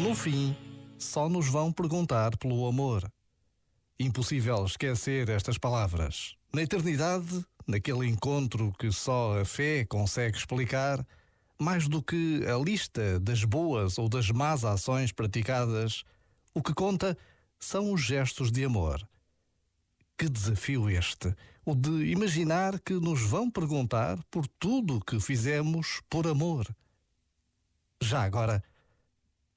No fim, só nos vão perguntar pelo amor. Impossível esquecer estas palavras. Na eternidade, naquele encontro que só a fé consegue explicar, mais do que a lista das boas ou das más ações praticadas, o que conta são os gestos de amor. Que desafio este, o de imaginar que nos vão perguntar por tudo o que fizemos por amor. Já agora,